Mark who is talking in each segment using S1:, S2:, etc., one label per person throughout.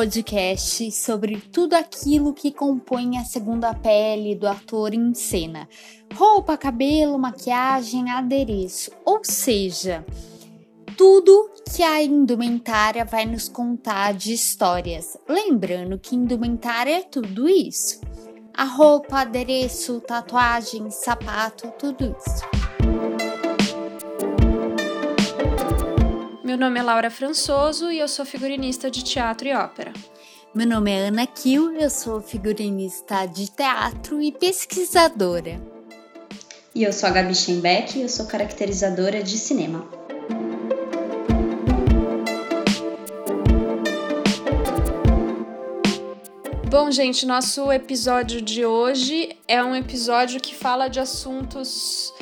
S1: podcast sobre tudo aquilo que compõe a segunda pele do ator em cena: roupa, cabelo, maquiagem, adereço, ou seja, tudo que a indumentária vai nos contar de histórias. Lembrando que indumentária é tudo isso: a roupa, adereço, tatuagem, sapato, tudo isso.
S2: Meu nome é Laura Françoso e eu sou figurinista de teatro e ópera.
S1: Meu nome é Ana Kiel, eu sou figurinista de teatro e pesquisadora.
S3: E eu sou a Gabi Schembeck e eu sou caracterizadora de cinema.
S2: Bom, gente, nosso episódio de hoje é um episódio que fala de assuntos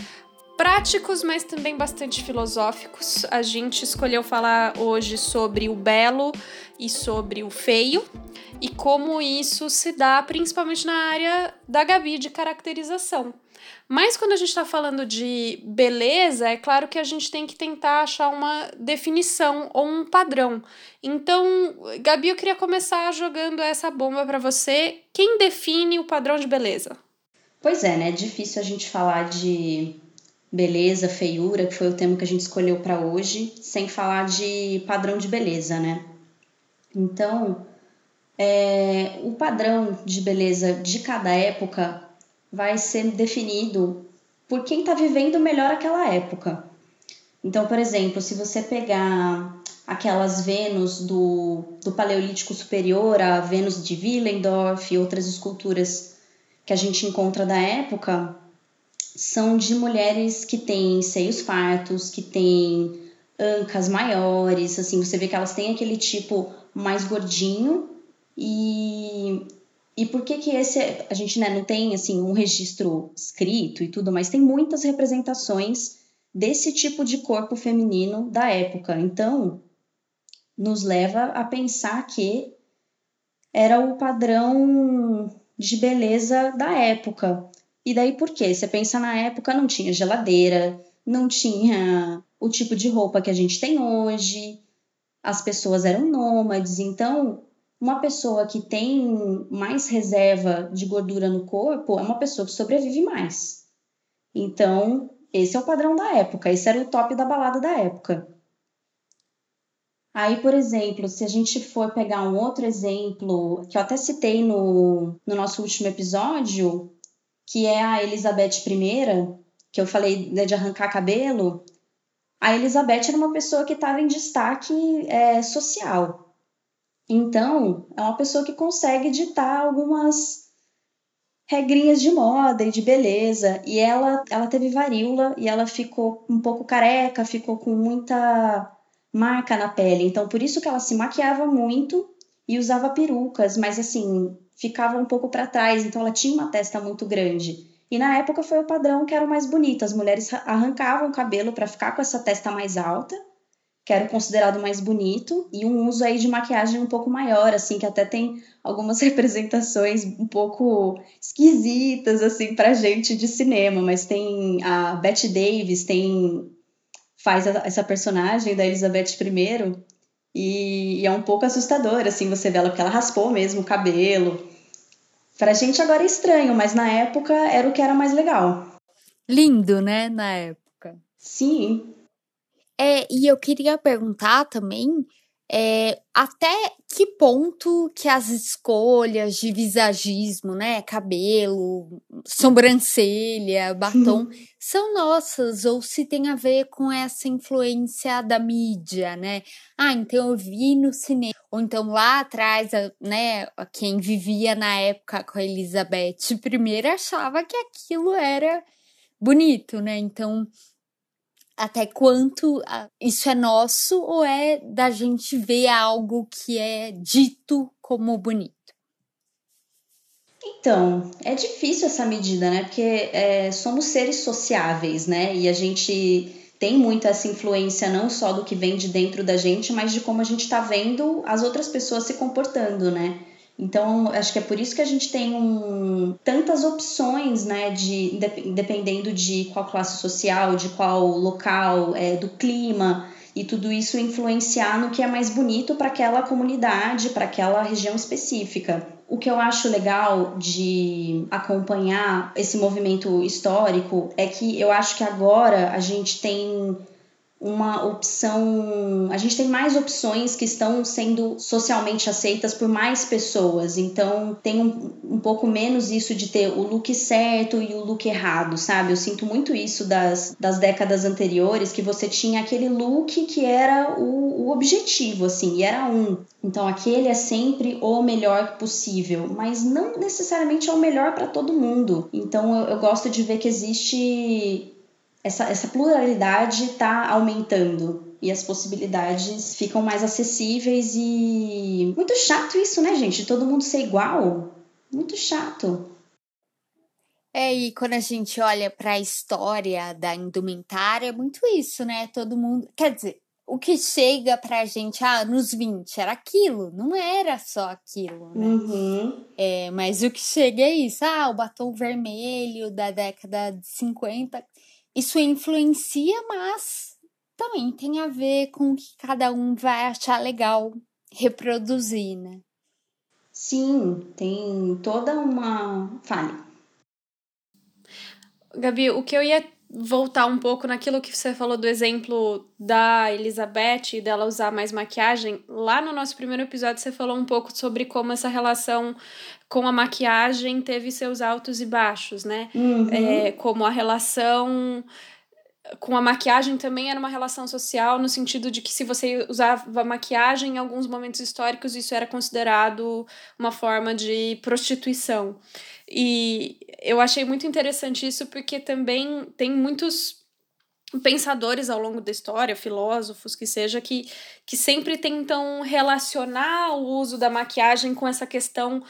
S2: práticos, mas também bastante filosóficos. A gente escolheu falar hoje sobre o belo e sobre o feio e como isso se dá principalmente na área da Gabi de caracterização. Mas quando a gente está falando de beleza, é claro que a gente tem que tentar achar uma definição ou um padrão. Então, Gabi, eu queria começar jogando essa bomba para você. Quem define o padrão de beleza?
S3: Pois é, né? É difícil a gente falar de beleza, feiura, que foi o tema que a gente escolheu para hoje, sem falar de padrão de beleza, né? Então, é, o padrão de beleza de cada época vai ser definido por quem está vivendo melhor aquela época. Então, por exemplo, se você pegar aquelas Vênus do, do Paleolítico Superior, a Vênus de Willendorf e outras esculturas que a gente encontra da época, são de mulheres que têm seios fartos, que têm ancas maiores, assim, você vê que elas têm aquele tipo mais gordinho e e por que que esse a gente né, não tem assim um registro escrito e tudo, mas tem muitas representações desse tipo de corpo feminino da época. Então, nos leva a pensar que era o padrão de beleza da época. E daí por quê? Você pensa na época não tinha geladeira, não tinha o tipo de roupa que a gente tem hoje, as pessoas eram nômades, então uma pessoa que tem mais reserva de gordura no corpo é uma pessoa que sobrevive mais. Então, esse é o padrão da época, esse era o top da balada da época. Aí, por exemplo, se a gente for pegar um outro exemplo, que eu até citei no, no nosso último episódio, que é a Elizabeth I, que eu falei né, de arrancar cabelo, a Elizabeth era uma pessoa que estava em destaque é, social. Então, é uma pessoa que consegue ditar algumas regrinhas de moda e de beleza. E ela, ela teve varíola e ela ficou um pouco careca, ficou com muita marca na pele. Então, por isso que ela se maquiava muito e usava perucas, mas assim, ficava um pouco para trás, então ela tinha uma testa muito grande. E na época foi o padrão que era o mais bonito. As mulheres arrancavam o cabelo para ficar com essa testa mais alta, que era considerado mais bonito, e um uso aí de maquiagem um pouco maior, assim, que até tem algumas representações um pouco esquisitas, assim, pra gente de cinema, mas tem a Bette Davis, tem faz essa personagem da Elizabeth I, e, e, é um pouco assustador, assim, você vê ela, porque ela raspou mesmo o cabelo. Pra gente agora é estranho, mas na época era o que era mais legal.
S1: Lindo, né, na época.
S3: Sim.
S1: É, e eu queria perguntar também é, até que ponto que as escolhas de visagismo, né, cabelo, sobrancelha, batom, são nossas ou se tem a ver com essa influência da mídia, né? Ah, então eu vi no cinema, ou então lá atrás, né, quem vivia na época com a Elizabeth I achava que aquilo era bonito, né? Então até quanto isso é nosso ou é da gente ver algo que é dito como bonito?
S3: Então, é difícil essa medida, né? Porque é, somos seres sociáveis, né? E a gente tem muito essa influência não só do que vem de dentro da gente, mas de como a gente está vendo as outras pessoas se comportando, né? Então, acho que é por isso que a gente tem um, tantas opções, né, de, dependendo de qual classe social, de qual local, é, do clima, e tudo isso influenciar no que é mais bonito para aquela comunidade, para aquela região específica. O que eu acho legal de acompanhar esse movimento histórico é que eu acho que agora a gente tem uma opção. A gente tem mais opções que estão sendo socialmente aceitas por mais pessoas. Então tem um, um pouco menos isso de ter o look certo e o look errado, sabe? Eu sinto muito isso das, das décadas anteriores, que você tinha aquele look que era o, o objetivo, assim, e era um. Então aquele é sempre o melhor possível, mas não necessariamente é o melhor para todo mundo. Então eu, eu gosto de ver que existe essa, essa pluralidade está aumentando e as possibilidades ficam mais acessíveis e muito chato isso, né, gente? Todo mundo ser igual, muito chato.
S1: É, e quando a gente olha para a história da indumentária, é muito isso, né? Todo mundo, quer dizer, o que chega pra gente, ah, nos 20 era aquilo, não era só aquilo, né?
S3: Uhum.
S1: É, mas o que chega é isso, ah, o batom vermelho da década de 50 isso influencia, mas também tem a ver com o que cada um vai achar legal reproduzir, né?
S3: Sim, tem toda uma. Fale.
S2: Gabi, o que eu ia voltar um pouco naquilo que você falou do exemplo da Elizabeth e dela usar mais maquiagem. Lá no nosso primeiro episódio você falou um pouco sobre como essa relação com a maquiagem teve seus altos e baixos, né?
S3: Uhum.
S2: É, como a relação com a maquiagem também era uma relação social, no sentido de que se você usava maquiagem em alguns momentos históricos, isso era considerado uma forma de prostituição. E eu achei muito interessante isso porque também tem muitos pensadores ao longo da história, filósofos que seja, que, que sempre tentam relacionar o uso da maquiagem com essa questão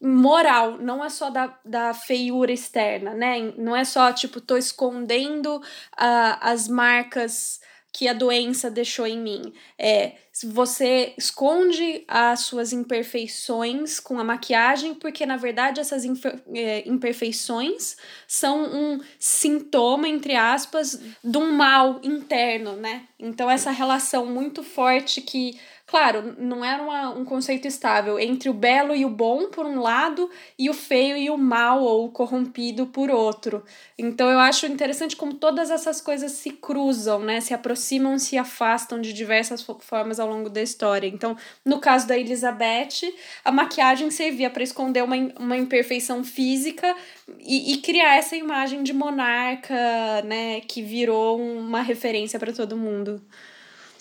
S2: moral, não é só da, da feiura externa, né? Não é só, tipo, tô escondendo uh, as marcas que a doença deixou em mim. É, você esconde as suas imperfeições com a maquiagem, porque na verdade essas é, imperfeições são um sintoma, entre aspas, de um mal interno, né? Então, essa relação muito forte que Claro, não era uma, um conceito estável entre o belo e o bom, por um lado, e o feio e o mal ou o corrompido por outro. Então eu acho interessante como todas essas coisas se cruzam, né? Se aproximam, se afastam de diversas formas ao longo da história. Então, no caso da Elizabeth, a maquiagem servia para esconder uma, uma imperfeição física e, e criar essa imagem de monarca, né? Que virou uma referência para todo mundo.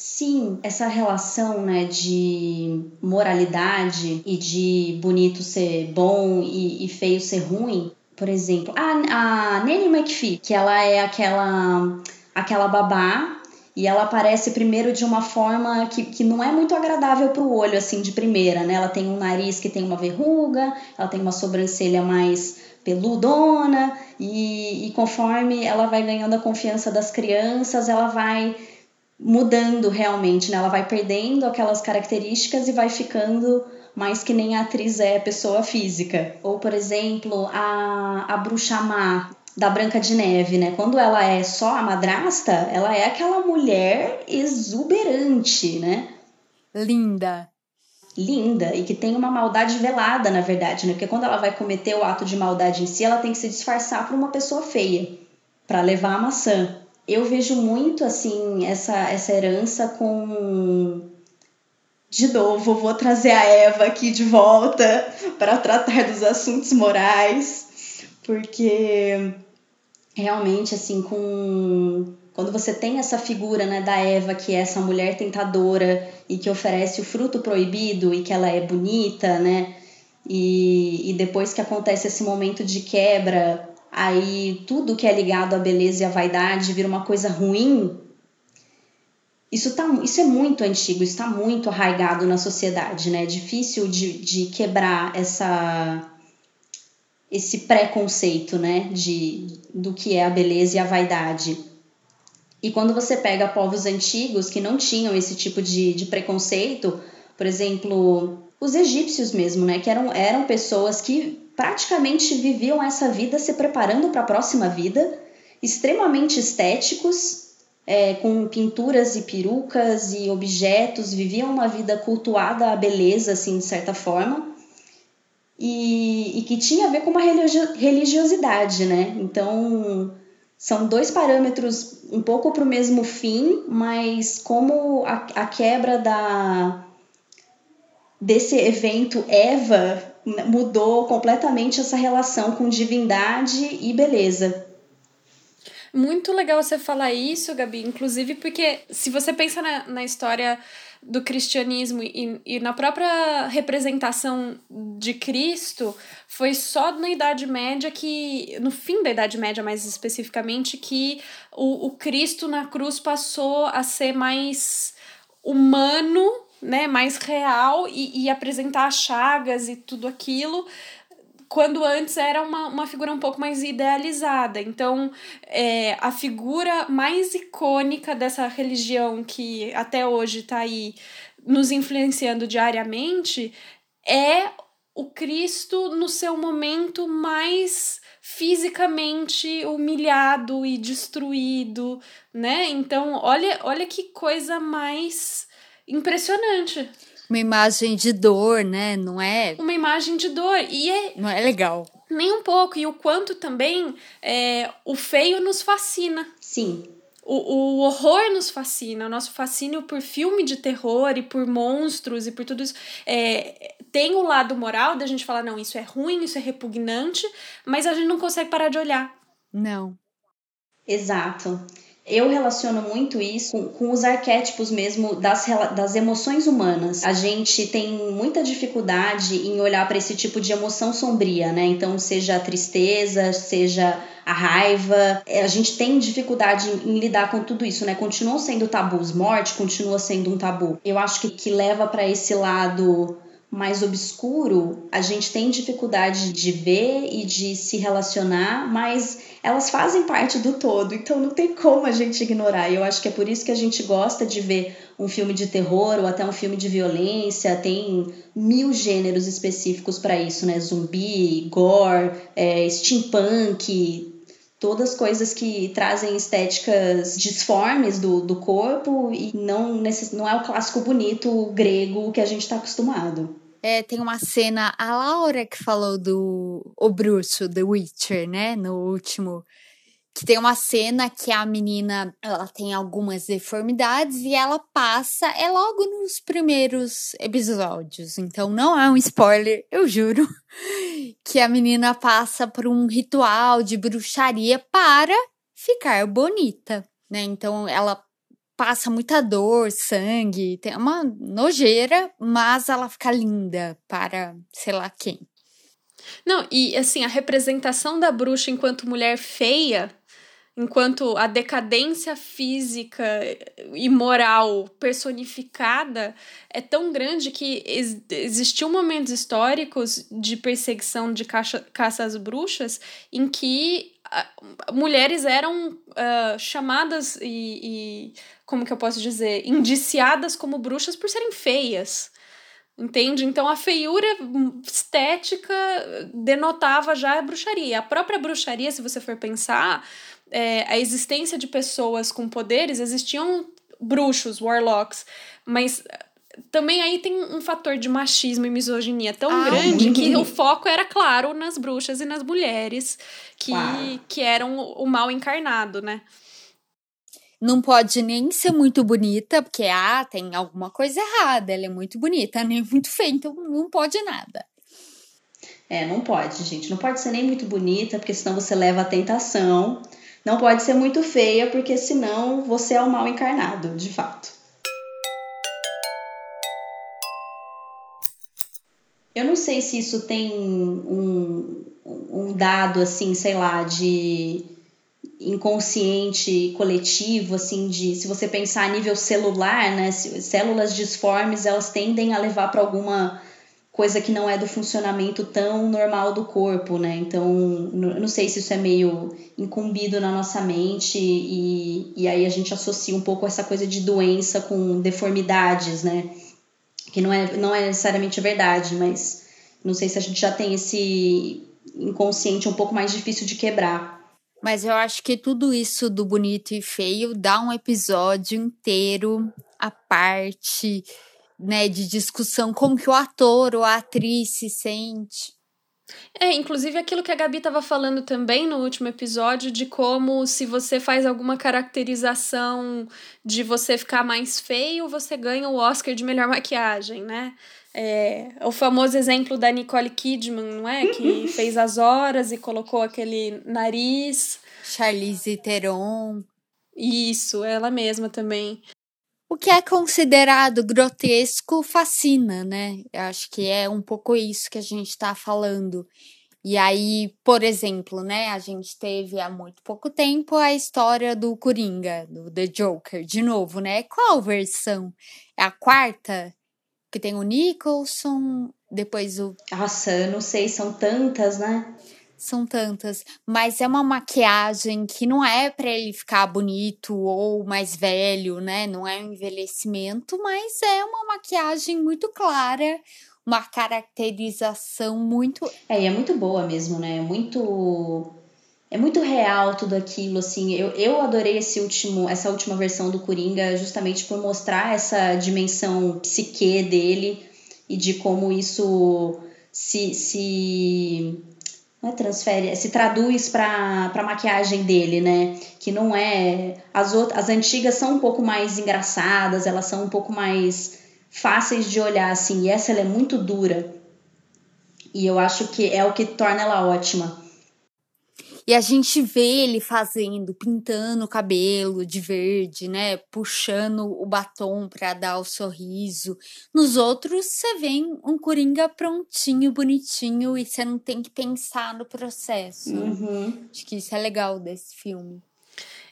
S3: Sim, essa relação né, de moralidade e de bonito ser bom e, e feio ser ruim. Por exemplo, a, a Nanny McPhee, que ela é aquela, aquela babá e ela aparece primeiro de uma forma que, que não é muito agradável para o olho, assim, de primeira, né? Ela tem um nariz que tem uma verruga, ela tem uma sobrancelha mais peludona, e, e conforme ela vai ganhando a confiança das crianças, ela vai mudando realmente, né? Ela vai perdendo aquelas características e vai ficando mais que nem a atriz é pessoa física. Ou, por exemplo, a, a bruxa má da Branca de Neve, né? Quando ela é só a madrasta, ela é aquela mulher exuberante, né?
S1: Linda.
S3: Linda e que tem uma maldade velada, na verdade, né? Porque quando ela vai cometer o ato de maldade em si, ela tem que se disfarçar para uma pessoa feia para levar a maçã eu vejo muito assim essa, essa herança com de novo, vou trazer a Eva aqui de volta para tratar dos assuntos morais, porque realmente assim com quando você tem essa figura né, da Eva, que é essa mulher tentadora e que oferece o fruto proibido e que ela é bonita, né? E, e depois que acontece esse momento de quebra, aí tudo que é ligado à beleza e à vaidade vira uma coisa ruim, isso, tá, isso é muito antigo, está muito arraigado na sociedade, né? É difícil de, de quebrar essa, esse preconceito, né? De, do que é a beleza e a vaidade. E quando você pega povos antigos que não tinham esse tipo de, de preconceito, por exemplo, os egípcios mesmo, né? Que eram, eram pessoas que praticamente viviam essa vida se preparando para a próxima vida, extremamente estéticos, é, com pinturas e perucas e objetos, viviam uma vida cultuada à beleza, assim, de certa forma, e, e que tinha a ver com uma religiosidade, né? Então, são dois parâmetros um pouco para o mesmo fim, mas como a, a quebra da desse evento Eva mudou completamente essa relação com divindade e beleza.
S2: Muito legal você falar isso, Gabi, inclusive porque se você pensa na, na história do cristianismo e, e na própria representação de Cristo, foi só na Idade Média que, no fim da Idade Média mais especificamente, que o, o Cristo na cruz passou a ser mais humano, né, mais real e, e apresentar chagas e tudo aquilo quando antes era uma, uma figura um pouco mais idealizada. Então, é, a figura mais icônica dessa religião que até hoje está aí nos influenciando diariamente é o Cristo no seu momento mais fisicamente humilhado e destruído, né? Então, olha, olha que coisa mais impressionante
S1: uma imagem de dor, né? Não é.
S2: Uma imagem de dor. E é.
S1: Não é legal.
S2: Nem um pouco. E o quanto também é, o feio nos fascina.
S3: Sim.
S2: O, o horror nos fascina, o nosso fascínio por filme de terror e por monstros e por tudo isso. É, tem o lado moral da gente falar, não, isso é ruim, isso é repugnante, mas a gente não consegue parar de olhar.
S1: Não.
S3: Exato eu relaciono muito isso com, com, os arquétipos mesmo das, das emoções humanas. A gente tem muita dificuldade em olhar para esse tipo de emoção sombria, né? Então, seja a tristeza, seja a raiva, é, a gente tem dificuldade em, lidar com tudo isso, né? Continuam sendo tabus, morte continua sendo um tabu. Eu acho que, que leva para esse lado mais obscuro, a gente tem dificuldade de ver e de se relacionar, mas elas fazem parte do todo, então não tem como a gente ignorar. E eu acho que é por isso que a gente gosta de ver um filme de terror ou até um filme de violência, tem mil gêneros específicos para isso, né? Zumbi, gore, é, steampunk, todas coisas que trazem estéticas disformes do, do corpo e não, não é o clássico bonito grego que a gente está acostumado.
S1: É, tem uma cena, a Laura que falou do O Bruxo, The Witcher, né, no último, que tem uma cena que a menina, ela tem algumas deformidades e ela passa, é logo nos primeiros episódios, então não é um spoiler, eu juro, que a menina passa por um ritual de bruxaria para ficar bonita, né, então ela passa muita dor, sangue, tem uma nojeira, mas ela fica linda para sei lá quem.
S2: Não, e assim, a representação da bruxa enquanto mulher feia, enquanto a decadência física e moral personificada é tão grande que ex existiu momentos históricos de perseguição de caça, caça às bruxas em que mulheres eram uh, chamadas e, e como que eu posso dizer, indiciadas como bruxas por serem feias. Entende? Então a feiura estética denotava já a bruxaria. A própria bruxaria, se você for pensar, é, a existência de pessoas com poderes, existiam bruxos, warlocks, mas também aí tem um fator de machismo e misoginia tão ah, grande que o foco era claro nas bruxas e nas mulheres que, que eram o mal encarnado, né?
S1: não pode nem ser muito bonita, porque ah, tem alguma coisa errada, ela é muito bonita, nem muito feia, então não pode nada.
S3: É, não pode, gente. Não pode ser nem muito bonita, porque senão você leva a tentação. Não pode ser muito feia, porque senão você é o mal encarnado, de fato. Eu não sei se isso tem um, um dado assim, sei lá, de inconsciente coletivo, assim, de se você pensar a nível celular, né, células disformes elas tendem a levar para alguma coisa que não é do funcionamento tão normal do corpo, né? Então, não sei se isso é meio incumbido na nossa mente e, e aí a gente associa um pouco essa coisa de doença com deformidades, né? Que não é, não é necessariamente verdade, mas não sei se a gente já tem esse inconsciente um pouco mais difícil de quebrar.
S1: Mas eu acho que tudo isso do bonito e feio dá um episódio inteiro à parte, né, de discussão como que o ator ou a atriz se sente.
S2: É, inclusive aquilo que a Gabi estava falando também no último episódio, de como se você faz alguma caracterização de você ficar mais feio, você ganha o Oscar de melhor maquiagem, né? É, o famoso exemplo da Nicole Kidman, não é? Que fez as horas e colocou aquele nariz.
S1: Charlize Theron.
S2: Isso, ela mesma também.
S1: O que é considerado grotesco fascina, né? Eu acho que é um pouco isso que a gente está falando. E aí, por exemplo, né, a gente teve há muito pouco tempo a história do Coringa, do The Joker, de novo, né? Qual versão? É a quarta? Que tem o Nicholson, depois o.
S3: Nossa, eu não sei, são tantas, né?
S1: São tantas, mas é uma maquiagem que não é para ele ficar bonito ou mais velho, né? Não é um envelhecimento, mas é uma maquiagem muito clara, uma caracterização muito.
S3: É, e é muito boa mesmo, né? É muito. É muito real tudo aquilo, assim. Eu, eu adorei esse último, essa última versão do Coringa, justamente por mostrar essa dimensão psique dele e de como isso se, se não é transfere, se traduz para a maquiagem dele, né? Que não é. As, outras, as antigas são um pouco mais engraçadas, elas são um pouco mais fáceis de olhar, assim. E essa ela é muito dura. E eu acho que é o que torna ela ótima.
S1: E a gente vê ele fazendo, pintando o cabelo de verde, né? Puxando o batom para dar o sorriso. Nos outros, você vê um coringa prontinho, bonitinho, e você não tem que pensar no processo.
S3: Uhum.
S1: Acho que isso é legal desse filme.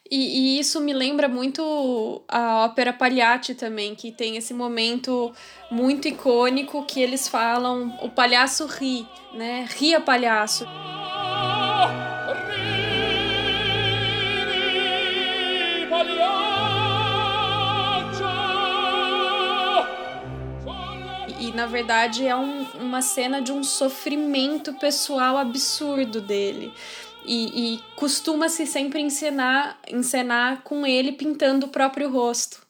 S2: E, e, isso me lembra muito a ópera Pagliatti também, que tem esse momento muito icônico que eles falam: o palhaço ri, né? Ria palhaço. Na verdade é um, uma cena de um sofrimento pessoal absurdo dele. E, e costuma-se sempre encenar, encenar com ele pintando o próprio rosto.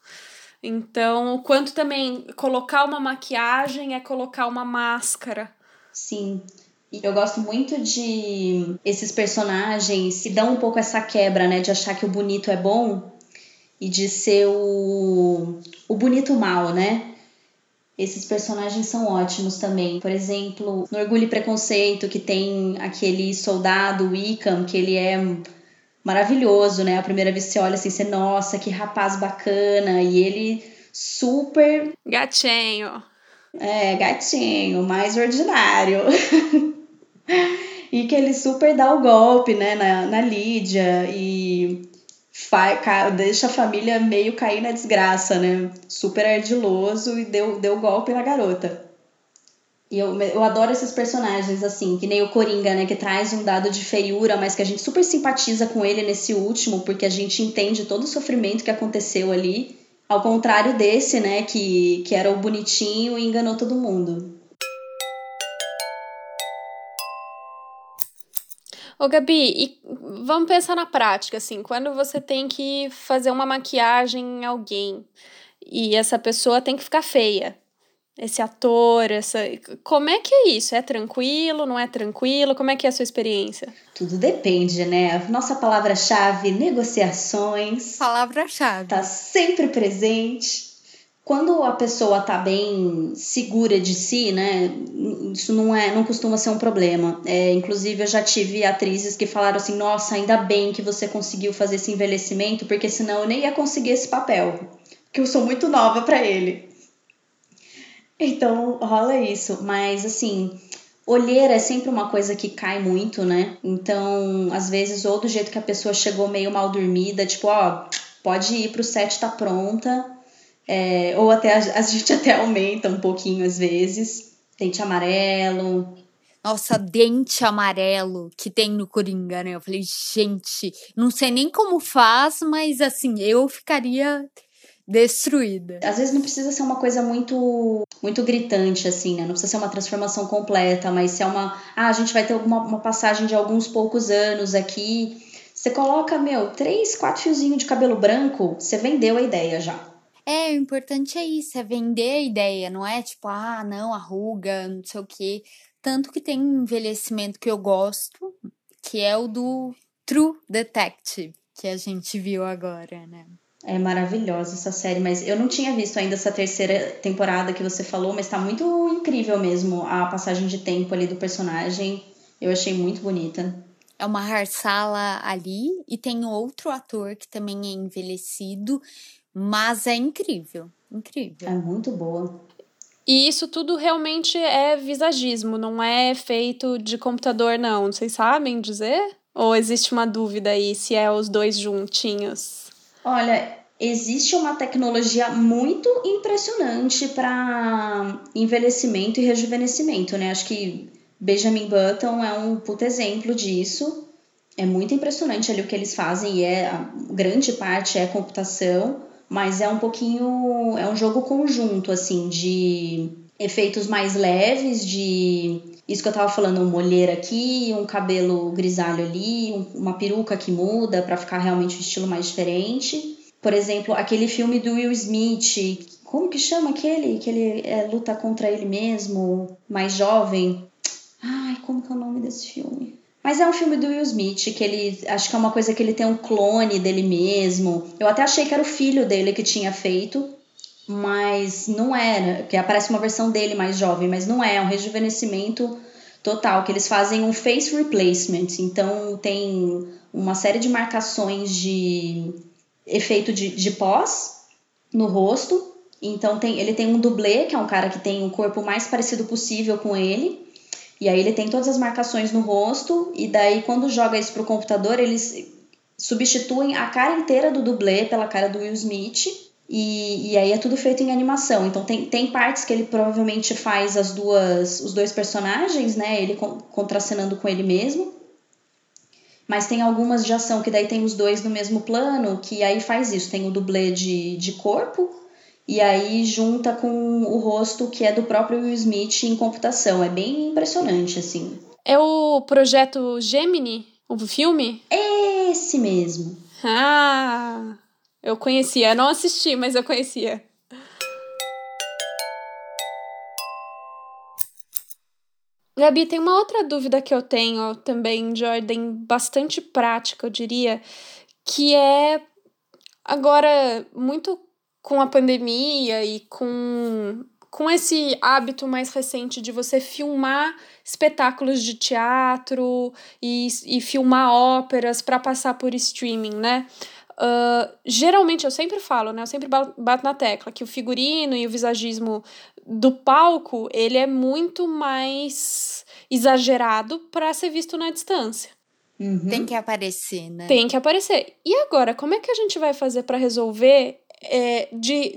S2: Então, o quanto também colocar uma maquiagem é colocar uma máscara.
S3: Sim. E eu gosto muito de esses personagens que dão um pouco essa quebra, né? De achar que o bonito é bom e de ser o, o bonito mal, né? Esses personagens são ótimos também. Por exemplo, no Orgulho e Preconceito, que tem aquele soldado Wickham, que ele é maravilhoso, né? A primeira vez que você olha assim, você, nossa, que rapaz bacana. E ele super.
S2: Gatinho.
S3: É, gatinho, mais ordinário. e que ele super dá o golpe, né, na, na Lídia. E deixa a família meio cair na desgraça, né? Super ardiloso e deu, deu golpe na garota. E eu, eu adoro esses personagens, assim, que nem o Coringa, né? Que traz um dado de feiura, mas que a gente super simpatiza com ele nesse último, porque a gente entende todo o sofrimento que aconteceu ali. Ao contrário desse, né? Que, que era o bonitinho e enganou todo mundo.
S2: Ô, Gabi, e vamos pensar na prática, assim, quando você tem que fazer uma maquiagem em alguém e essa pessoa tem que ficar feia. Esse ator, essa. Como é que é isso? É tranquilo? Não é tranquilo? Como é que é a sua experiência?
S3: Tudo depende, né? Nossa palavra-chave, negociações.
S1: Palavra-chave.
S3: Tá sempre presente quando a pessoa tá bem segura de si, né, isso não é, não costuma ser um problema. É, inclusive eu já tive atrizes que falaram assim, nossa, ainda bem que você conseguiu fazer esse envelhecimento, porque senão eu nem ia conseguir esse papel, que eu sou muito nova para ele. Então rola isso, mas assim, olheira é sempre uma coisa que cai muito, né? Então, às vezes, ou do jeito que a pessoa chegou meio mal dormida, tipo, ó, pode ir pro set tá pronta, é, ou até a, a gente até aumenta um pouquinho às vezes. Dente amarelo.
S1: Nossa, dente amarelo que tem no Coringa, né? Eu falei, gente, não sei nem como faz, mas assim, eu ficaria destruída.
S3: Às vezes não precisa ser uma coisa muito muito gritante, assim, né? Não precisa ser uma transformação completa, mas se é uma. Ah, a gente vai ter alguma, uma passagem de alguns poucos anos aqui. Você coloca, meu, três, quatro fiozinhos de cabelo branco, você vendeu a ideia já.
S1: É, o importante é isso, é vender a ideia, não é tipo, ah, não, arruga, não sei o quê. Tanto que tem um envelhecimento que eu gosto, que é o do True Detective, que a gente viu agora, né?
S3: É maravilhosa essa série, mas eu não tinha visto ainda essa terceira temporada que você falou, mas tá muito incrível mesmo a passagem de tempo ali do personagem. Eu achei muito bonita.
S1: É uma Harsala ali e tem outro ator que também é envelhecido, mas é incrível, incrível.
S3: É muito boa.
S2: E isso tudo realmente é visagismo, não é feito de computador, não. Vocês sabem dizer? Ou existe uma dúvida aí se é os dois juntinhos?
S3: Olha, existe uma tecnologia muito impressionante para envelhecimento e rejuvenescimento, né? Acho que Benjamin Button é um puto exemplo disso. É muito impressionante ali o que eles fazem e é a grande parte é computação, mas é um pouquinho é um jogo conjunto assim de efeitos mais leves de isso que eu tava falando, um olheira aqui, um cabelo grisalho ali, um, uma peruca que muda para ficar realmente um estilo mais diferente. Por exemplo, aquele filme do Will Smith, como que chama aquele? Que ele é, luta contra ele mesmo, mais jovem. Ai, como que é o nome desse filme? Mas é um filme do Will Smith, que ele. Acho que é uma coisa que ele tem um clone dele mesmo. Eu até achei que era o filho dele que tinha feito mas não era, que aparece uma versão dele mais jovem, mas não é, é um rejuvenescimento total, que eles fazem um face replacement, então tem uma série de marcações de efeito de, de pós no rosto, então tem, ele tem um dublê, que é um cara que tem o um corpo mais parecido possível com ele, e aí ele tem todas as marcações no rosto, e daí quando joga isso pro computador, eles substituem a cara inteira do dublê pela cara do Will Smith, e, e aí é tudo feito em animação. Então tem, tem partes que ele provavelmente faz as duas, os dois personagens, né? Ele contracenando com ele mesmo. Mas tem algumas de ação que daí tem os dois no mesmo plano, que aí faz isso. Tem o dublê de, de corpo, e aí junta com o rosto que é do próprio Will Smith em computação. É bem impressionante, assim.
S2: É o projeto Gemini, o filme?
S3: Esse mesmo.
S2: Ah! Eu conhecia, não assisti, mas eu conhecia. Gabi, tem uma outra dúvida que eu tenho também, de ordem bastante prática, eu diria, que é agora, muito com a pandemia e com, com esse hábito mais recente de você filmar espetáculos de teatro e, e filmar óperas para passar por streaming, né? Uh, geralmente, eu sempre falo, né? Eu sempre bato na tecla que o figurino e o visagismo do palco, ele é muito mais exagerado para ser visto na distância.
S1: Uhum. Tem que aparecer, né?
S2: Tem que aparecer. E agora, como é que a gente vai fazer para resolver é, de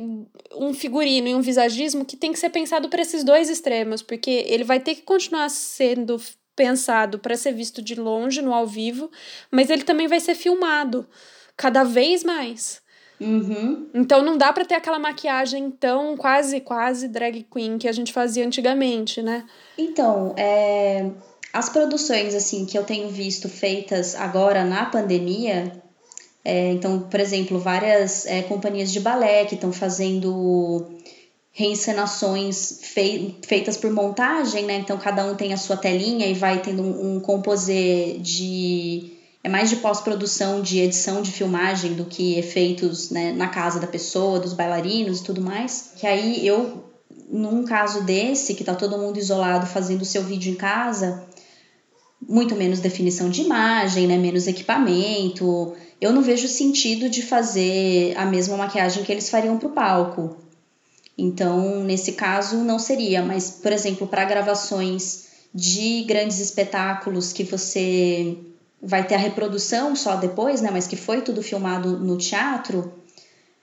S2: um figurino e um visagismo que tem que ser pensado para esses dois extremos? Porque ele vai ter que continuar sendo pensado para ser visto de longe, no ao vivo, mas ele também vai ser filmado cada vez mais.
S3: Uhum.
S2: Então não dá para ter aquela maquiagem tão quase, quase drag queen que a gente fazia antigamente, né?
S3: Então, é, as produções assim que eu tenho visto feitas agora na pandemia, é, então, por exemplo, várias é, companhias de balé que estão fazendo reencenações fei feitas por montagem, né? Então cada um tem a sua telinha e vai tendo um, um composê de é mais de pós-produção, de edição de filmagem do que efeitos né, na casa da pessoa, dos bailarinos e tudo mais. Que aí eu, num caso desse, que tá todo mundo isolado fazendo o seu vídeo em casa, muito menos definição de imagem, né, menos equipamento. Eu não vejo sentido de fazer a mesma maquiagem que eles fariam para o palco. Então, nesse caso, não seria. Mas, por exemplo, para gravações de grandes espetáculos que você vai ter a reprodução só depois, né? Mas que foi tudo filmado no teatro.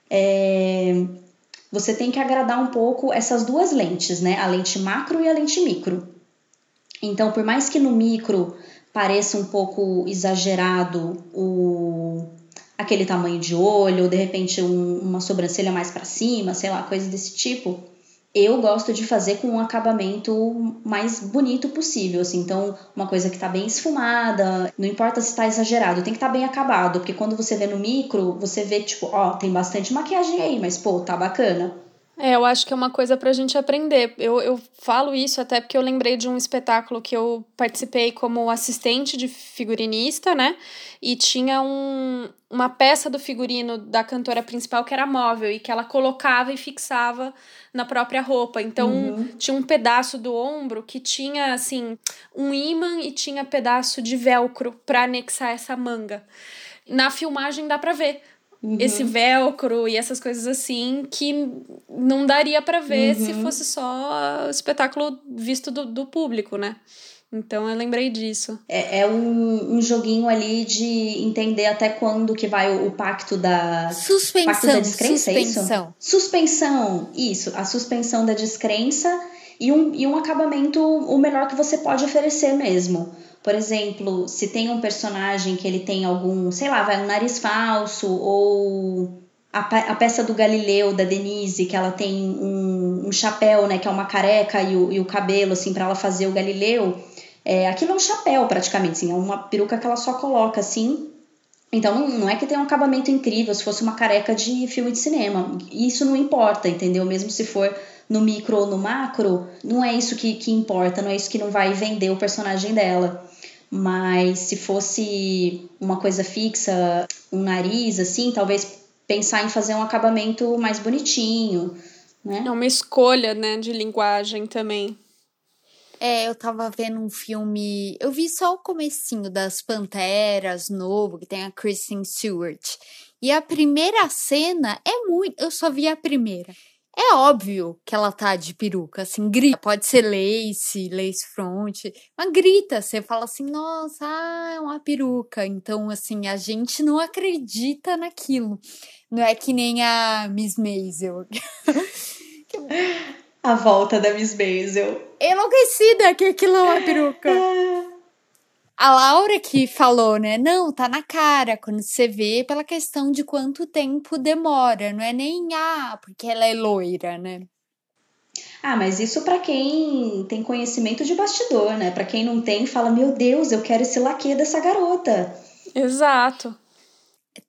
S3: É, você tem que agradar um pouco essas duas lentes, né? A lente macro e a lente micro. Então, por mais que no micro pareça um pouco exagerado o, aquele tamanho de olho, ou de repente um, uma sobrancelha mais para cima, sei lá, coisa desse tipo. Eu gosto de fazer com um acabamento mais bonito possível, assim. Então, uma coisa que tá bem esfumada, não importa se tá exagerado, tem que tá bem acabado, porque quando você vê no micro, você vê tipo, ó, tem bastante maquiagem aí, mas pô, tá bacana.
S2: É, eu acho que é uma coisa pra gente aprender. Eu, eu falo isso até porque eu lembrei de um espetáculo que eu participei como assistente de figurinista, né? E tinha um, uma peça do figurino da cantora principal que era móvel e que ela colocava e fixava na própria roupa. Então, uhum. tinha um pedaço do ombro que tinha, assim, um ímã e tinha pedaço de velcro pra anexar essa manga. Na filmagem dá pra ver Uhum. esse velcro e essas coisas assim que não daria para ver uhum. se fosse só espetáculo visto do, do público, né? Então eu lembrei disso.
S3: É, é um, um joguinho ali de entender até quando que vai o, o pacto da.
S1: Suspensão.
S3: Pacto da descrença,
S1: suspensão.
S3: É isso? Suspensão. Isso, a suspensão da descrença e um, e um acabamento o melhor que você pode oferecer mesmo. Por exemplo, se tem um personagem que ele tem algum, sei lá, vai um nariz falso ou a, a peça do Galileu da Denise, que ela tem um, um chapéu, né, que é uma careca e o, e o cabelo assim para ela fazer o Galileu, é, aquilo é um chapéu praticamente, assim, é uma peruca que ela só coloca assim. Então não, não é que tem um acabamento incrível, se fosse uma careca de filme de cinema. Isso não importa, entendeu? Mesmo se for no micro ou no macro, não é isso que, que importa, não é isso que não vai vender o personagem dela mas se fosse uma coisa fixa, um nariz assim, talvez pensar em fazer um acabamento mais bonitinho, né?
S2: É uma escolha, né, de linguagem também.
S1: É, eu tava vendo um filme, eu vi só o comecinho das Panteras novo, que tem a Kristen Stewart. E a primeira cena é muito, eu só vi a primeira. É óbvio que ela tá de peruca, assim, grita. Pode ser lace, lace front, mas grita. Você fala assim, nossa, ah, é uma peruca. Então, assim, a gente não acredita naquilo. Não é que nem a Miss Maisel.
S3: a volta da Miss Maisel.
S1: Enlouquecida que aquilo é uma peruca. A Laura que falou, né? Não, tá na cara quando você vê pela questão de quanto tempo demora, não é nem ah, porque ela é loira, né?
S3: Ah, mas isso para quem tem conhecimento de bastidor, né? Para quem não tem, fala: "Meu Deus, eu quero esse laque dessa garota".
S2: Exato.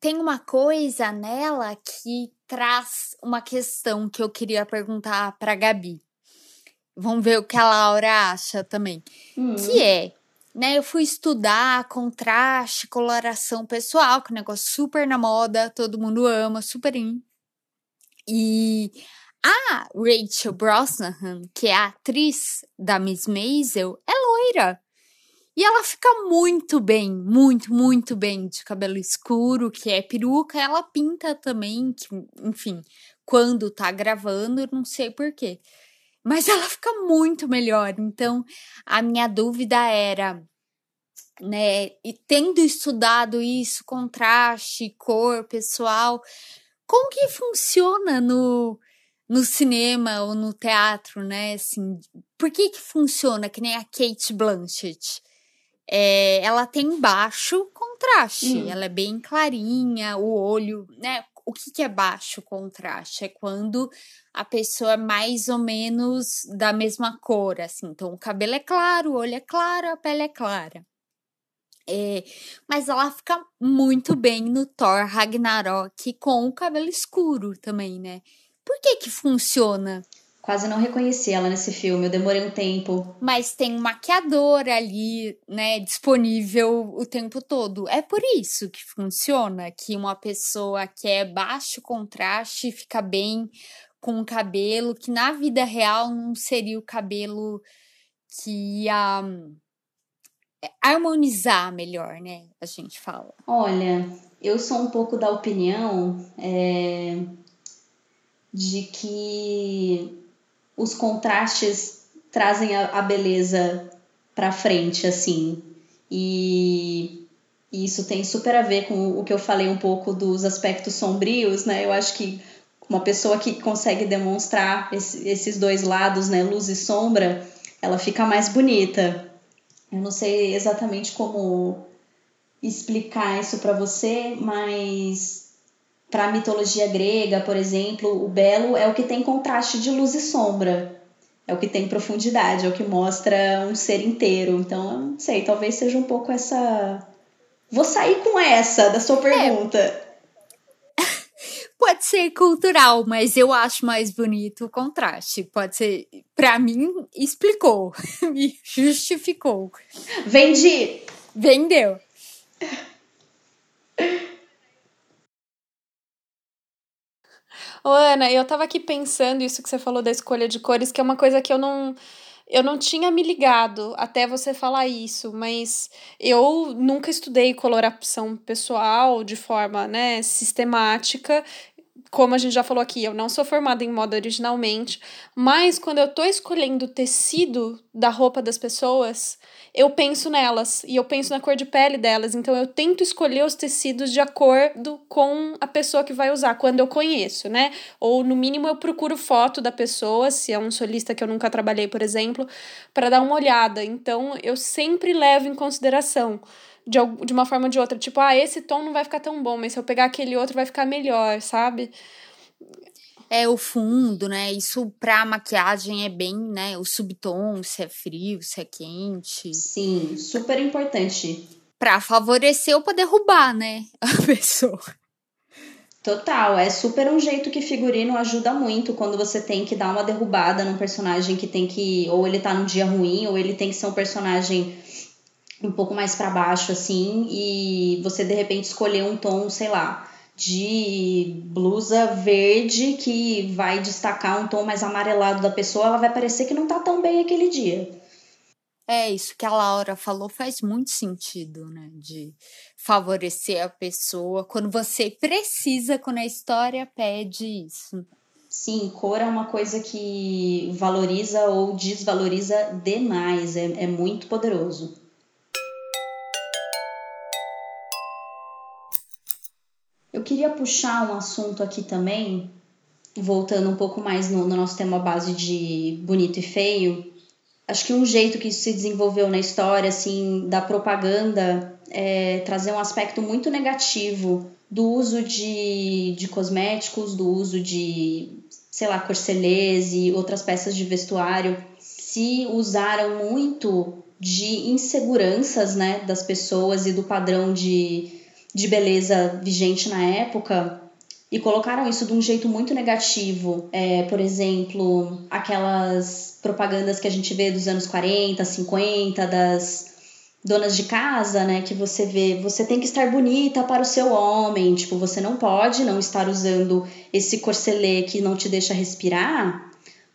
S1: Tem uma coisa nela que traz uma questão que eu queria perguntar para Gabi. Vamos ver o que a Laura acha também. Hum. Que é né, eu fui estudar contraste, coloração pessoal, que é um negócio super na moda, todo mundo ama, super in. E a Rachel Brosnahan, que é a atriz da Miss Maisel, é loira. E ela fica muito bem, muito, muito bem de cabelo escuro, que é peruca. Ela pinta também, que, enfim, quando tá gravando, não sei porquê mas ela fica muito melhor. Então, a minha dúvida era, né, e tendo estudado isso, contraste, cor, pessoal, como que funciona no no cinema ou no teatro, né? Assim, por que que funciona que nem a Kate Blanchett? É, ela tem baixo contraste, hum. ela é bem clarinha, o olho, né? o que, que é baixo contraste? É quando a pessoa é mais ou menos da mesma cor, assim. Então, o cabelo é claro, o olho é claro, a pele é clara. É, mas ela fica muito bem no Thor Ragnarok com o cabelo escuro também, né? Por que que funciona?
S3: Quase não reconheci ela nesse filme, eu demorei um tempo.
S1: Mas tem um maquiador ali, né, disponível o tempo todo. É por isso que funciona, que uma pessoa que é baixo contraste fica bem com o cabelo, que na vida real não seria o cabelo que ia é, harmonizar melhor, né? A gente fala.
S3: Olha, eu sou um pouco da opinião é, de que os contrastes trazem a, a beleza para frente, assim. E, e isso tem super a ver com o que eu falei um pouco dos aspectos sombrios, né? Eu acho que uma pessoa que consegue demonstrar esse, esses dois lados, né, luz e sombra, ela fica mais bonita. Eu não sei exatamente como explicar isso para você, mas para a mitologia grega, por exemplo, o belo é o que tem contraste de luz e sombra. É o que tem profundidade, é o que mostra um ser inteiro. Então, eu não sei, talvez seja um pouco essa. Vou sair com essa da sua é. pergunta. É.
S1: Pode ser cultural, mas eu acho mais bonito o contraste. Pode ser. Pra mim, explicou. Me justificou.
S3: Vendi!
S1: Vendeu.
S2: Ô, Ana, eu tava aqui pensando isso que você falou da escolha de cores, que é uma coisa que eu não eu não tinha me ligado até você falar isso, mas eu nunca estudei coloração pessoal de forma, né, sistemática como a gente já falou aqui, eu não sou formada em moda originalmente, mas quando eu tô escolhendo o tecido da roupa das pessoas, eu penso nelas e eu penso na cor de pele delas, então eu tento escolher os tecidos de acordo com a pessoa que vai usar, quando eu conheço, né? Ou no mínimo eu procuro foto da pessoa, se é um solista que eu nunca trabalhei, por exemplo, para dar uma olhada. Então eu sempre levo em consideração de, de uma forma ou de outra. Tipo, ah, esse tom não vai ficar tão bom, mas se eu pegar aquele outro vai ficar melhor, sabe?
S1: É o fundo, né? Isso pra maquiagem é bem, né? O subtom, se é frio, se é quente.
S3: Sim, super importante.
S1: Pra favorecer ou pra derrubar, né? A pessoa.
S3: Total, é super um jeito que figurino ajuda muito quando você tem que dar uma derrubada num personagem que tem que. Ou ele tá num dia ruim, ou ele tem que ser um personagem um pouco mais para baixo assim e você de repente escolher um tom, sei lá, de blusa verde que vai destacar um tom mais amarelado da pessoa, ela vai parecer que não tá tão bem aquele dia.
S1: É, isso que a Laura falou faz muito sentido, né? De favorecer a pessoa quando você precisa, quando a história pede isso.
S3: Sim, cor é uma coisa que valoriza ou desvaloriza demais, é, é muito poderoso. Eu queria puxar um assunto aqui também, voltando um pouco mais no, no nosso tema base de bonito e feio. Acho que um jeito que isso se desenvolveu na história, assim, da propaganda, é trazer um aspecto muito negativo do uso de, de cosméticos, do uso de, sei lá, corcelês e outras peças de vestuário. Se usaram muito de inseguranças, né, das pessoas e do padrão de de beleza vigente na época e colocaram isso de um jeito muito negativo. É, por exemplo, aquelas propagandas que a gente vê dos anos 40, 50, das donas de casa, né, que você vê, você tem que estar bonita para o seu homem, tipo, você não pode não estar usando esse corcelê que não te deixa respirar,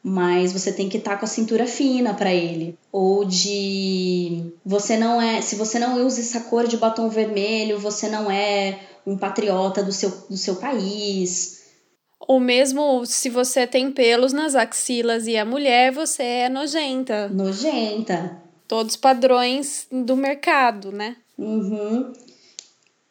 S3: mas você tem que estar tá com a cintura fina para ele. Ou de você não é, se você não usa essa cor de batom vermelho, você não é um patriota do seu, do seu país.
S2: Ou mesmo se você tem pelos nas axilas e é mulher, você é nojenta.
S3: Nojenta.
S2: Todos padrões do mercado, né?
S3: Uhum.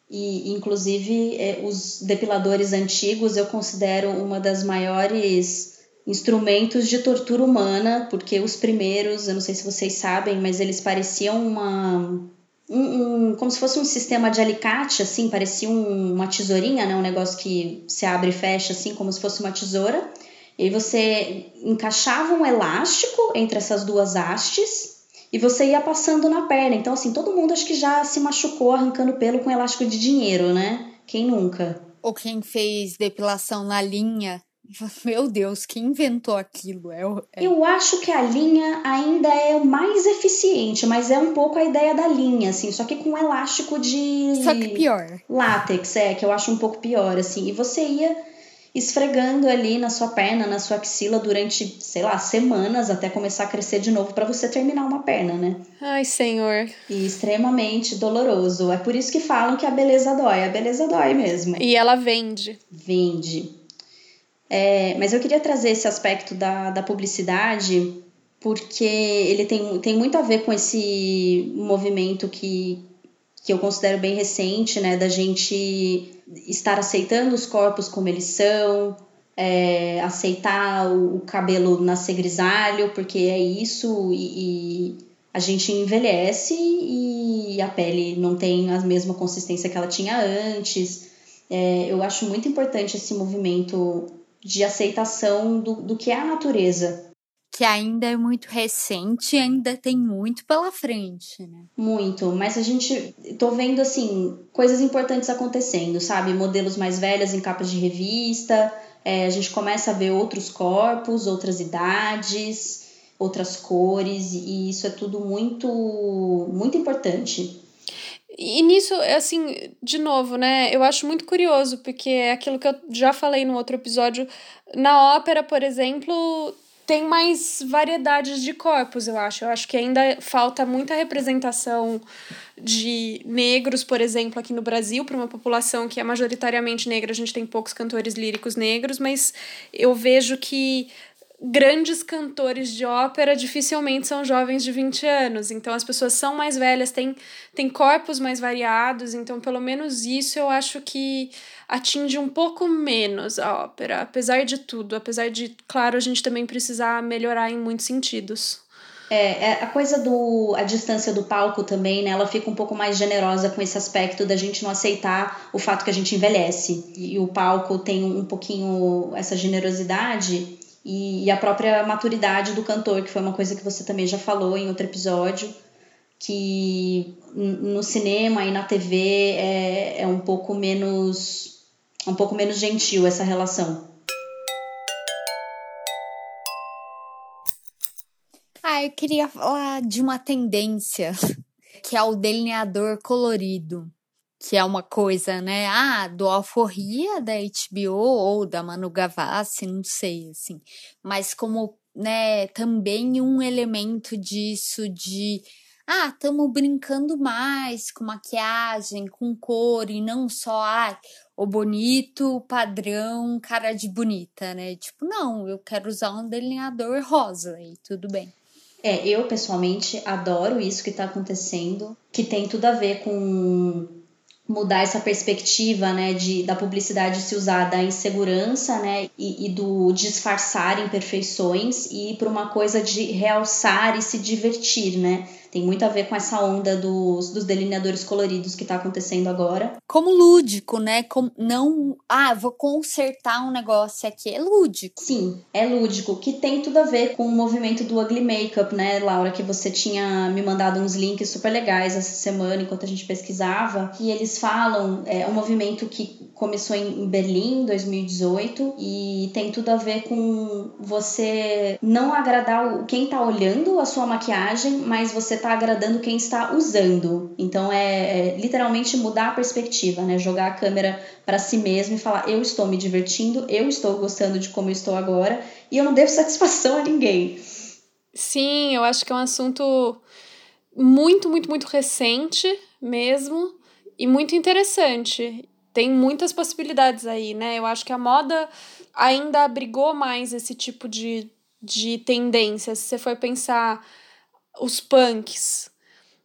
S3: E, inclusive, é, os depiladores antigos eu considero uma das maiores instrumentos de tortura humana, porque os primeiros, eu não sei se vocês sabem, mas eles pareciam uma. Um, um, como se fosse um sistema de alicate, assim, parecia um, uma tesourinha, né? Um negócio que se abre e fecha, assim, como se fosse uma tesoura. E você encaixava um elástico entre essas duas hastes e você ia passando na perna. Então, assim, todo mundo acho que já se machucou arrancando pelo com elástico de dinheiro, né? Quem nunca?
S1: Ou quem fez depilação na linha Meu Deus, quem inventou aquilo? É,
S3: é... Eu acho que a linha ainda é mais eficiente, mas é um pouco a ideia da linha, assim, só que com elástico de.
S1: Só que pior.
S3: Látex, é, que eu acho um pouco pior, assim. E você ia esfregando ali na sua perna, na sua axila durante, sei lá, semanas até começar a crescer de novo para você terminar uma perna, né?
S2: Ai, senhor.
S3: E extremamente doloroso. É por isso que falam que a beleza dói. A beleza dói mesmo.
S2: E ela vende.
S3: Vende. É, mas eu queria trazer esse aspecto da, da publicidade porque ele tem, tem muito a ver com esse movimento que, que eu considero bem recente, né, da gente estar aceitando os corpos como eles são, é, aceitar o, cabelo nascer grisalho, porque é isso, e, e a gente envelhece e a pele não tem a mesma consistência que ela tinha antes. É, eu acho muito importante esse movimento de aceitação do, do que é a natureza.
S1: Que ainda é muito recente e ainda tem muito pela frente, né?
S3: Muito, mas a gente. tô vendo, assim, coisas importantes acontecendo, sabe? Modelos mais velhos em capas de revista, é, a gente começa a ver outros corpos, outras idades, outras cores, e isso é tudo muito, muito importante.
S2: E nisso, assim, de novo, né? Eu acho muito curioso, porque é aquilo que eu já falei no outro episódio. Na ópera, por exemplo, tem mais variedades de corpos, eu acho. Eu acho que ainda falta muita representação de negros, por exemplo, aqui no Brasil, para uma população que é majoritariamente negra. A gente tem poucos cantores líricos negros, mas eu vejo que grandes cantores de ópera dificilmente são jovens de 20 anos. Então as pessoas são mais velhas, têm, têm corpos mais variados. Então, pelo menos isso eu acho que atinge um pouco menos a ópera, apesar de tudo. Apesar de, claro, a gente também precisar melhorar em muitos sentidos.
S3: É, é, a coisa do a distância do palco também, né? Ela fica um pouco mais generosa com esse aspecto da gente não aceitar o fato que a gente envelhece. E o palco tem um pouquinho essa generosidade e, e a própria maturidade do cantor, que foi uma coisa que você também já falou em outro episódio, que no cinema e na TV é, é um pouco menos um pouco menos gentil essa relação.
S1: Ah, eu queria falar de uma tendência que é o delineador colorido que é uma coisa, né? Ah, do Alforria da HBO ou da Manu Gavassi, não sei, assim. Mas como, né, também um elemento disso de ah, estamos brincando mais com maquiagem, com cor e não só ah, o bonito, padrão, cara de bonita, né? Tipo, não, eu quero usar um delineador rosa e tudo bem.
S3: É, eu pessoalmente adoro isso que está acontecendo, que tem tudo a ver com mudar essa perspectiva né, de, da publicidade se usar da insegurança né, e, e do disfarçar imperfeições e para uma coisa de realçar e se divertir, né? Tem muito a ver com essa onda dos, dos delineadores coloridos que está acontecendo agora.
S1: Como lúdico, né? Como, não, ah, vou consertar um negócio aqui. É lúdico.
S3: Sim, é lúdico, que tem tudo a ver com o movimento do ugly makeup, né, Laura? Que você tinha me mandado uns links super legais essa semana enquanto a gente pesquisava. E eles falam, é um movimento que começou em Berlim em 2018 e tem tudo a ver com você não agradar quem tá olhando a sua maquiagem, mas você está agradando quem está usando. Então é, é, literalmente mudar a perspectiva, né? Jogar a câmera para si mesmo e falar: eu estou me divertindo, eu estou gostando de como estou agora e eu não devo satisfação a ninguém.
S2: Sim, eu acho que é um assunto muito, muito, muito recente mesmo e muito interessante. Tem muitas possibilidades aí, né? Eu acho que a moda ainda abrigou mais esse tipo de, de tendência. Se você for pensar os punks,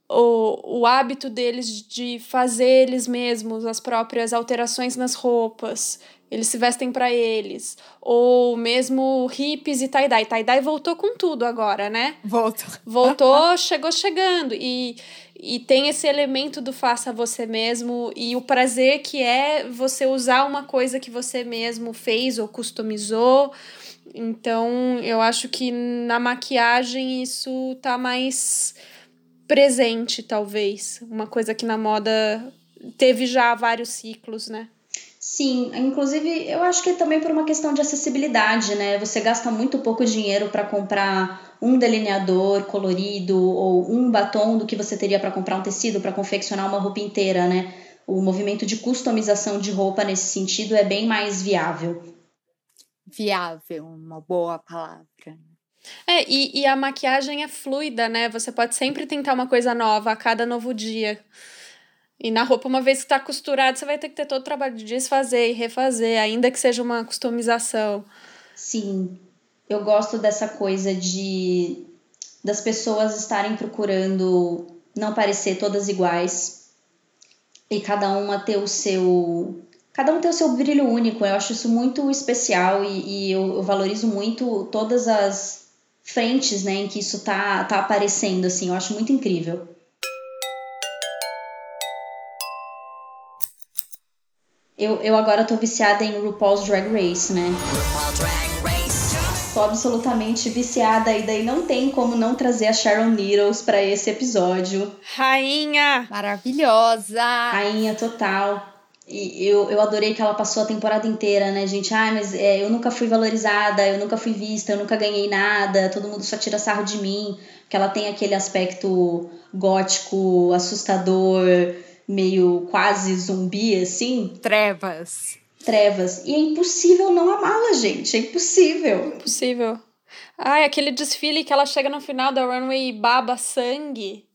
S2: o, o hábito deles de fazer eles mesmos as próprias alterações nas roupas, eles se vestem para eles, ou mesmo hippies e tie-dye. Tie-dye voltou com tudo agora, né?
S1: Voltou.
S2: Voltou, chegou chegando. E, e tem esse elemento do faça você mesmo e o prazer que é você usar uma coisa que você mesmo fez ou customizou então, eu acho que na maquiagem isso tá mais presente, talvez. Uma coisa que na moda teve já vários ciclos, né?
S3: Sim, inclusive eu acho que é também por uma questão de acessibilidade, né? Você gasta muito pouco dinheiro para comprar um delineador colorido ou um batom do que você teria para comprar um tecido para confeccionar uma roupa inteira, né? O movimento de customização de roupa nesse sentido é bem mais viável
S1: viável, uma boa palavra.
S2: É, e, e a maquiagem é fluida, né? Você pode sempre tentar uma coisa nova a cada novo dia. E na roupa, uma vez que está costurado, você vai ter que ter todo o trabalho de desfazer e refazer, ainda que seja uma customização.
S3: Sim, eu gosto dessa coisa de das pessoas estarem procurando não parecer todas iguais e cada uma ter o seu cada um tem o seu brilho único. Eu acho isso muito especial e, e eu, eu valorizo muito todas as frentes, né, em que isso tá, tá aparecendo, assim, eu acho muito incrível. Eu, eu agora tô viciada em RuPaul's Drag Race, né? Tô absolutamente viciada e daí não tem como não trazer a Sharon Needles para esse episódio.
S2: Rainha!
S1: Maravilhosa!
S3: Rainha total. E eu, eu adorei que ela passou a temporada inteira, né, gente? Ai, mas é, eu nunca fui valorizada, eu nunca fui vista, eu nunca ganhei nada, todo mundo só tira sarro de mim. Que ela tem aquele aspecto gótico, assustador, meio quase zumbi, assim.
S1: Trevas.
S3: Trevas. E é impossível não amá-la, gente. É impossível.
S2: Impossível. Ai, aquele desfile que ela chega no final da runway e baba sangue.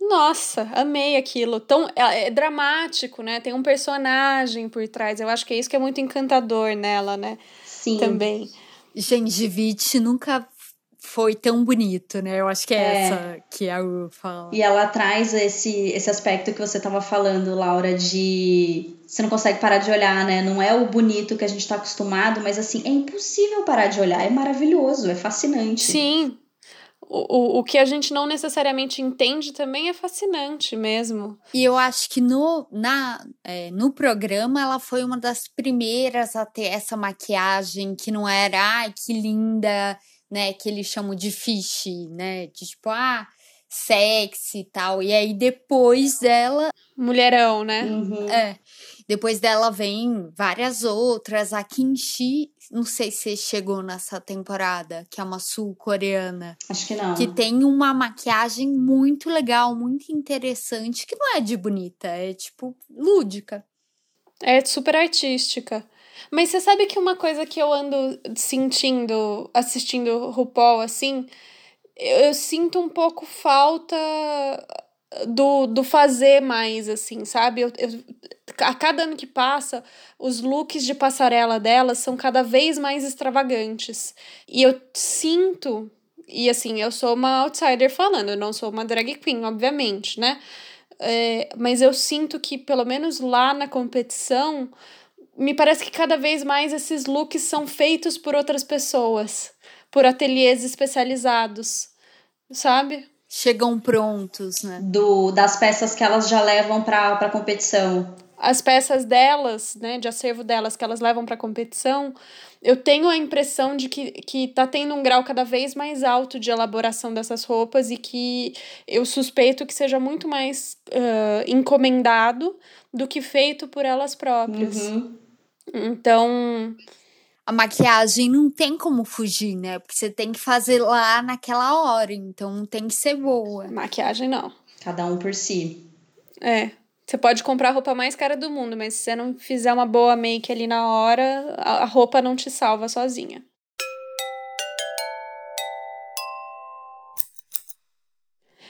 S2: Nossa, amei aquilo. Tão, é, é, dramático, né? Tem um personagem por trás. Eu acho que é isso que é muito encantador nela, né?
S3: Sim.
S2: Também.
S1: Gengivite nunca foi tão bonito, né? Eu acho que é, é. essa que a Ru fala.
S3: E ela traz esse, esse aspecto que você estava falando, Laura, de você não consegue parar de olhar, né? Não é o bonito que a gente está acostumado, mas assim, é impossível parar de olhar. É maravilhoso, é fascinante.
S2: Sim. O, o, o que a gente não necessariamente entende também é fascinante mesmo.
S1: E eu acho que no, na, é, no programa ela foi uma das primeiras a ter essa maquiagem que não era, ai, que linda, né? Que eles chamam de fish, né? De tipo, ah, sexy e tal. E aí depois dela.
S2: Mulherão, né?
S3: Uhum.
S1: É. Depois dela vem várias outras. A Kimchi, não sei se chegou nessa temporada, que é uma sul-coreana.
S3: Acho que não.
S1: Que tem uma maquiagem muito legal, muito interessante, que não é de bonita, é tipo lúdica.
S2: É super artística. Mas você sabe que uma coisa que eu ando sentindo, assistindo RuPaul, assim, eu, eu sinto um pouco falta do, do fazer mais, assim, sabe? Eu, eu, a cada ano que passa, os looks de passarela delas são cada vez mais extravagantes. E eu sinto, e assim, eu sou uma outsider falando, eu não sou uma drag queen, obviamente, né? É, mas eu sinto que, pelo menos lá na competição, me parece que cada vez mais esses looks são feitos por outras pessoas, por ateliês especializados, sabe?
S1: Chegam prontos, né?
S3: Do, das peças que elas já levam para a competição.
S2: As peças delas, né, de acervo delas que elas levam para competição, eu tenho a impressão de que, que tá tendo um grau cada vez mais alto de elaboração dessas roupas e que eu suspeito que seja muito mais uh, encomendado do que feito por elas próprias.
S3: Uhum.
S2: Então.
S1: A maquiagem não tem como fugir, né? Porque você tem que fazer lá naquela hora, então tem que ser boa.
S2: Maquiagem não.
S3: Cada um por si.
S2: É. Você pode comprar a roupa mais cara do mundo, mas se você não fizer uma boa make ali na hora, a roupa não te salva sozinha.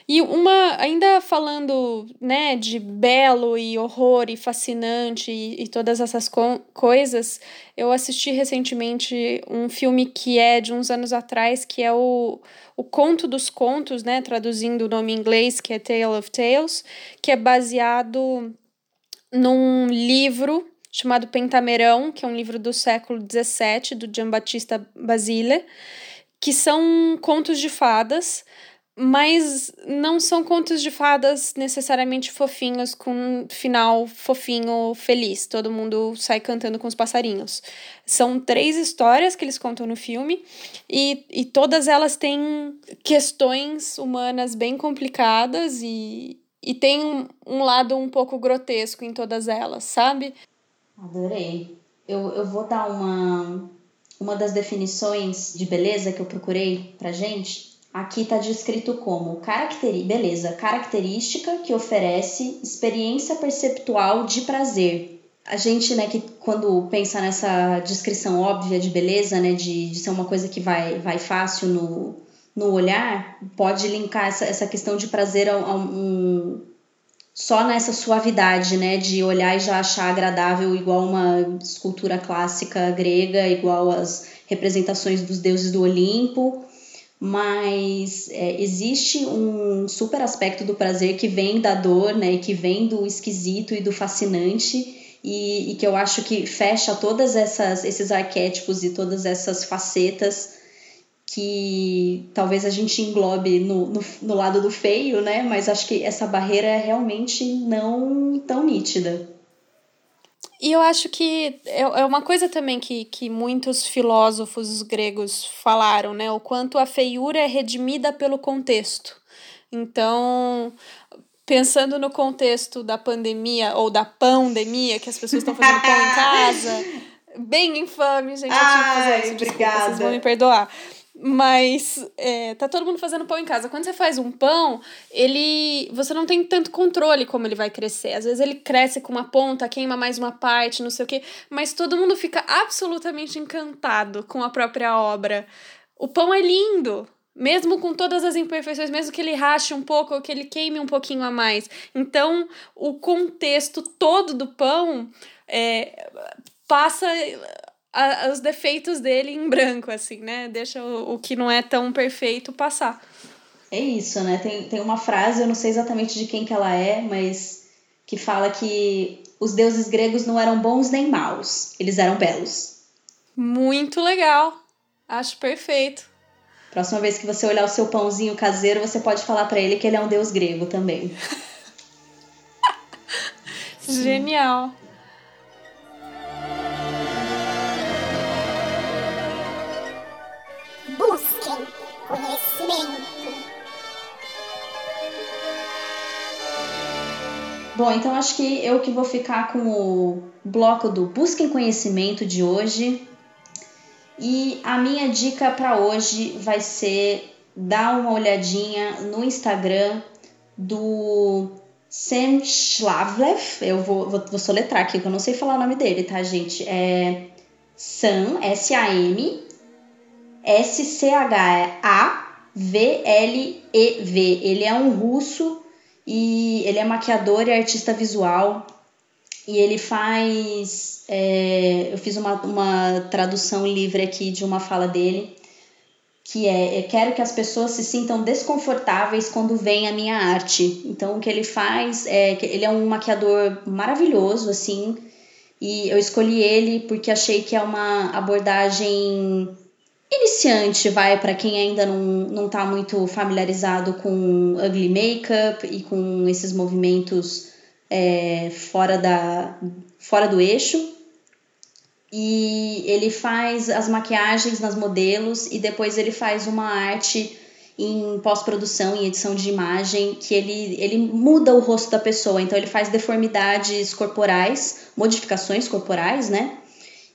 S2: E uma, ainda falando, né, de belo e horror e fascinante e, e todas essas co coisas, eu assisti recentemente um filme que é de uns anos atrás, que é o, o Conto dos Contos, né, traduzindo o nome em inglês, que é Tale of Tales, que é baseado num livro chamado Pentamerão, que é um livro do século XVII, do Giambattista Basile, que são contos de fadas, mas não são contos de fadas necessariamente fofinhos com um final fofinho, feliz. Todo mundo sai cantando com os passarinhos. São três histórias que eles contam no filme e, e todas elas têm questões humanas bem complicadas e, e tem um, um lado um pouco grotesco em todas elas, sabe?
S3: Adorei. Eu, eu vou dar uma, uma das definições de beleza que eu procurei pra gente Aqui está descrito como caracteri beleza, característica que oferece experiência perceptual de prazer. A gente, né, que quando pensa nessa descrição óbvia de beleza, né, de, de ser uma coisa que vai, vai fácil no, no olhar, pode linkar essa, essa questão de prazer a, a um, só nessa suavidade, né, de olhar e já achar agradável, igual uma escultura clássica grega, igual as representações dos deuses do Olimpo mas é, existe um super aspecto do prazer que vem da dor, né, que vem do esquisito e do fascinante e, e que eu acho que fecha todas essas esses arquétipos e todas essas facetas que talvez a gente englobe no, no, no, lado do feio, né? Mas acho que essa barreira é realmente não tão nítida.
S2: E eu acho que é, é uma coisa também que, que muitos filósofos gregos falaram, né? O quanto a feiura é redimida pelo contexto. Então, pensando no contexto da pandemia ou da pandemia, que as pessoas estão fazendo pão em casa, bem infame, gente. Eu que fazer isso. Desculpa, obrigada. vocês vão me perdoar. Mas é, tá todo mundo fazendo pão em casa. Quando você faz um pão, ele. Você não tem tanto controle como ele vai crescer. Às vezes ele cresce com uma ponta, queima mais uma parte, não sei o quê. Mas todo mundo fica absolutamente encantado com a própria obra. O pão é lindo. Mesmo com todas as imperfeições, mesmo que ele rache um pouco ou que ele queime um pouquinho a mais. Então, o contexto todo do pão é, passa a, os defeitos dele em branco, assim, né? Deixa o, o que não é tão perfeito passar.
S3: É isso, né? Tem, tem uma frase, eu não sei exatamente de quem que ela é, mas que fala que os deuses gregos não eram bons nem maus, eles eram belos.
S2: Muito legal. Acho perfeito.
S3: Próxima vez que você olhar o seu pãozinho caseiro, você pode falar para ele que ele é um deus grego também.
S2: Genial.
S3: Bom, então acho que eu que vou ficar com o bloco do Busquem Conhecimento de hoje. E a minha dica para hoje vai ser dar uma olhadinha no Instagram do Sam Schlavlev. Eu vou, vou, vou soletrar aqui, que eu não sei falar o nome dele, tá, gente? É Sam, S-A-M, S-C-H-A-V-L-E-V. Ele é um russo e ele é maquiador e artista visual. E ele faz. É, eu fiz uma, uma tradução livre aqui de uma fala dele, que é: Eu quero que as pessoas se sintam desconfortáveis quando veem a minha arte. Então, o que ele faz é. Ele é um maquiador maravilhoso, assim. E eu escolhi ele porque achei que é uma abordagem iniciante, vai, para quem ainda não, não tá muito familiarizado com ugly makeup e com esses movimentos é, fora, da, fora do eixo. E ele faz as maquiagens nas modelos e depois ele faz uma arte em pós-produção, em edição de imagem, que ele, ele muda o rosto da pessoa. Então ele faz deformidades corporais, modificações corporais, né?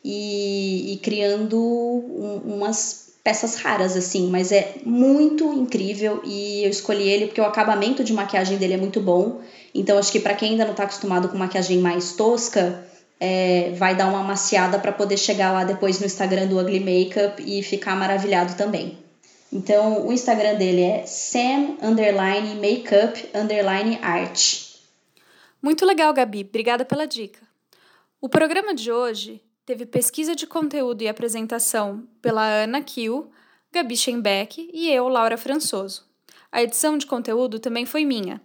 S3: E, e criando um, umas peças raras, assim, mas é muito incrível e eu escolhi ele porque o acabamento de maquiagem dele é muito bom. Então acho que para quem ainda não está acostumado com maquiagem mais tosca, é, vai dar uma maciada para poder chegar lá depois no Instagram do Ugly Makeup e ficar maravilhado também. Então o Instagram dele é sam underline makeup underline art.
S2: Muito legal, Gabi. Obrigada pela dica. O programa de hoje teve pesquisa de conteúdo e apresentação pela Ana Kiel, Gabi Schenbeck e eu, Laura Françoso. A edição de conteúdo também foi minha.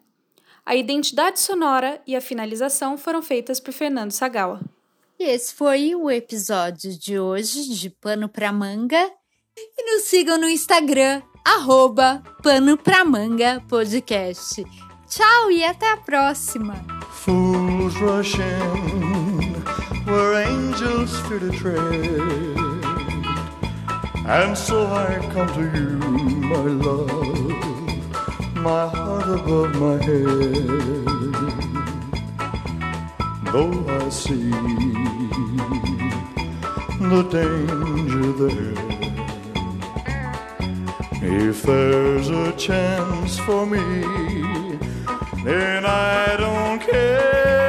S2: A identidade sonora e a finalização foram feitas por Fernando Sagawa.
S1: E esse foi o episódio de hoje de Pano pra Manga. E nos sigam no Instagram, arroba Pano pra Manga Podcast. Tchau e até a próxima! Fools where angels fear to tread. And so I come to you, my love, my heart above my head. Though I see the danger there, if there's a chance for me, then I don't care.